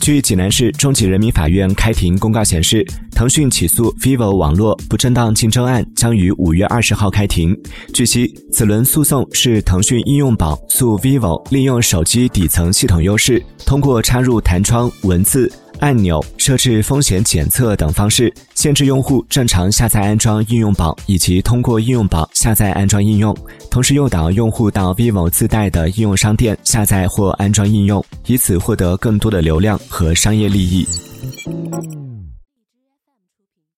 据济南市中级人民法院开庭公告显示，腾讯起诉 vivo 网络不正当竞争案将于五月二十号开庭。据悉，此轮诉讼是腾讯应用宝诉 vivo 利用手机底层系统优势，通过插入弹窗、文字。按钮设置风险检测等方式，限制用户正常下载安装应用宝，以及通过应用宝下载安装应用，同时诱导用户到 vivo 自带的应用商店下载或安装应用，以此获得更多的流量和商业利益。